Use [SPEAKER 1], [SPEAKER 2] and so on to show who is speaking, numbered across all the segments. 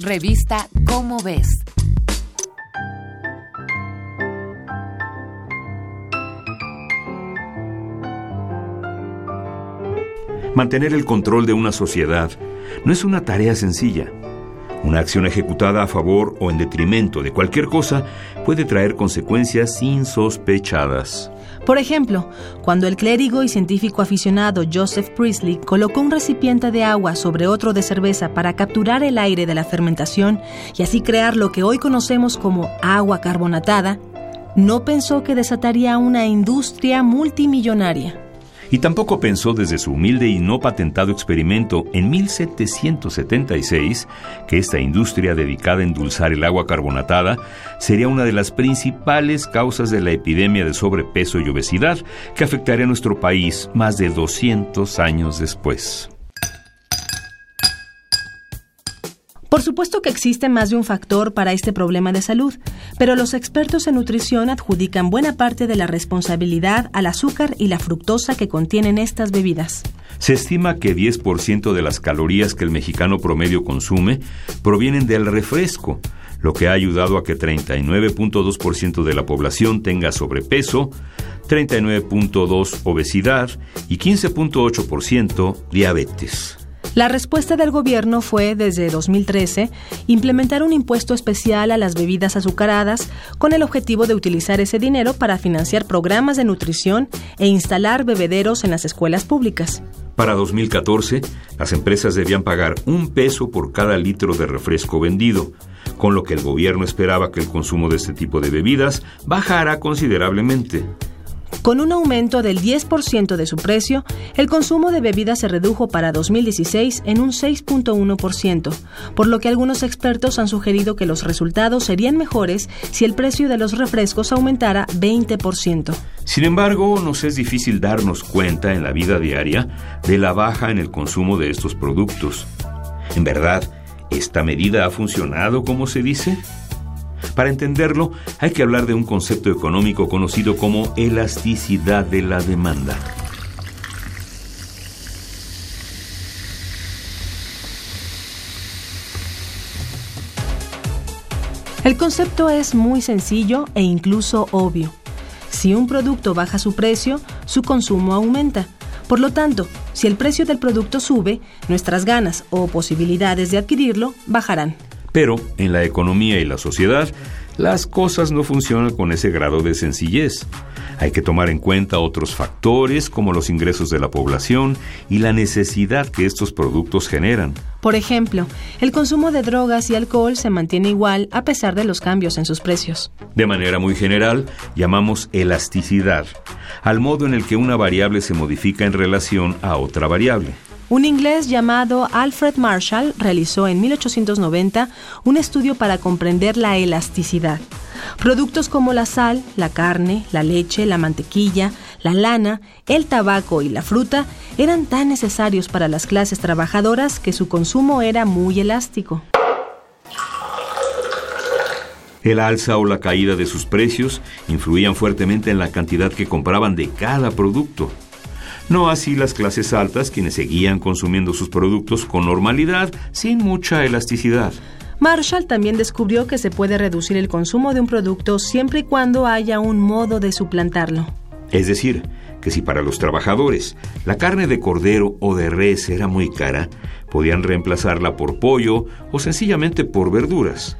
[SPEAKER 1] Revista Cómo ves.
[SPEAKER 2] Mantener el control de una sociedad no es una tarea sencilla. Una acción ejecutada a favor o en detrimento de cualquier cosa puede traer consecuencias insospechadas.
[SPEAKER 3] Por ejemplo, cuando el clérigo y científico aficionado Joseph Priestley colocó un recipiente de agua sobre otro de cerveza para capturar el aire de la fermentación y así crear lo que hoy conocemos como agua carbonatada, no pensó que desataría una industria multimillonaria
[SPEAKER 2] y tampoco pensó desde su humilde y no patentado experimento en 1776 que esta industria dedicada a endulzar el agua carbonatada sería una de las principales causas de la epidemia de sobrepeso y obesidad que afectaría a nuestro país más de 200 años después.
[SPEAKER 3] Por supuesto que existe más de un factor para este problema de salud, pero los expertos en nutrición adjudican buena parte de la responsabilidad al azúcar y la fructosa que contienen estas bebidas.
[SPEAKER 2] Se estima que 10% de las calorías que el mexicano promedio consume provienen del refresco, lo que ha ayudado a que 39.2% de la población tenga sobrepeso, 39.2% obesidad y 15.8% diabetes.
[SPEAKER 3] La respuesta del gobierno fue, desde 2013, implementar un impuesto especial a las bebidas azucaradas con el objetivo de utilizar ese dinero para financiar programas de nutrición e instalar bebederos en las escuelas públicas.
[SPEAKER 2] Para 2014, las empresas debían pagar un peso por cada litro de refresco vendido, con lo que el gobierno esperaba que el consumo de este tipo de bebidas bajara considerablemente.
[SPEAKER 3] Con un aumento del 10% de su precio, el consumo de bebidas se redujo para 2016 en un 6.1%, por lo que algunos expertos han sugerido que los resultados serían mejores si el precio de los refrescos aumentara 20%.
[SPEAKER 2] Sin embargo, nos es difícil darnos cuenta en la vida diaria de la baja en el consumo de estos productos. En verdad, ¿esta medida ha funcionado como se dice? Para entenderlo, hay que hablar de un concepto económico conocido como elasticidad de la demanda.
[SPEAKER 3] El concepto es muy sencillo e incluso obvio. Si un producto baja su precio, su consumo aumenta. Por lo tanto, si el precio del producto sube, nuestras ganas o posibilidades de adquirirlo bajarán.
[SPEAKER 2] Pero en la economía y la sociedad, las cosas no funcionan con ese grado de sencillez. Hay que tomar en cuenta otros factores como los ingresos de la población y la necesidad que estos productos generan.
[SPEAKER 3] Por ejemplo, el consumo de drogas y alcohol se mantiene igual a pesar de los cambios en sus precios.
[SPEAKER 2] De manera muy general, llamamos elasticidad al modo en el que una variable se modifica en relación a otra variable.
[SPEAKER 3] Un inglés llamado Alfred Marshall realizó en 1890 un estudio para comprender la elasticidad. Productos como la sal, la carne, la leche, la mantequilla, la lana, el tabaco y la fruta eran tan necesarios para las clases trabajadoras que su consumo era muy elástico.
[SPEAKER 2] El alza o la caída de sus precios influían fuertemente en la cantidad que compraban de cada producto. No así las clases altas, quienes seguían consumiendo sus productos con normalidad, sin mucha elasticidad.
[SPEAKER 3] Marshall también descubrió que se puede reducir el consumo de un producto siempre y cuando haya un modo de suplantarlo.
[SPEAKER 2] Es decir, que si para los trabajadores la carne de cordero o de res era muy cara, podían reemplazarla por pollo o sencillamente por verduras.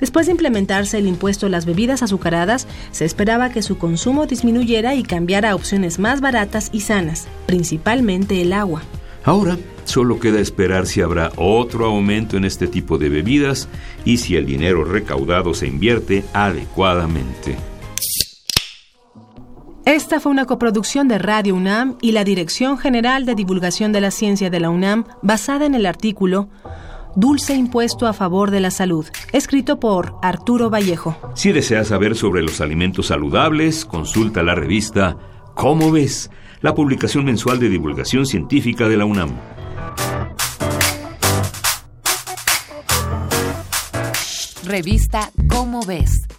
[SPEAKER 3] Después de implementarse el impuesto a las bebidas azucaradas, se esperaba que su consumo disminuyera y cambiara a opciones más baratas y sanas, principalmente el agua.
[SPEAKER 2] Ahora solo queda esperar si habrá otro aumento en este tipo de bebidas y si el dinero recaudado se invierte adecuadamente.
[SPEAKER 3] Esta fue una coproducción de Radio UNAM y la Dirección General de Divulgación de la Ciencia de la UNAM basada en el artículo Dulce Impuesto a Favor de la Salud, escrito por Arturo Vallejo.
[SPEAKER 2] Si deseas saber sobre los alimentos saludables, consulta la revista ¿Cómo ves? La publicación mensual de divulgación científica de la UNAM.
[SPEAKER 1] Revista ¿Cómo ves?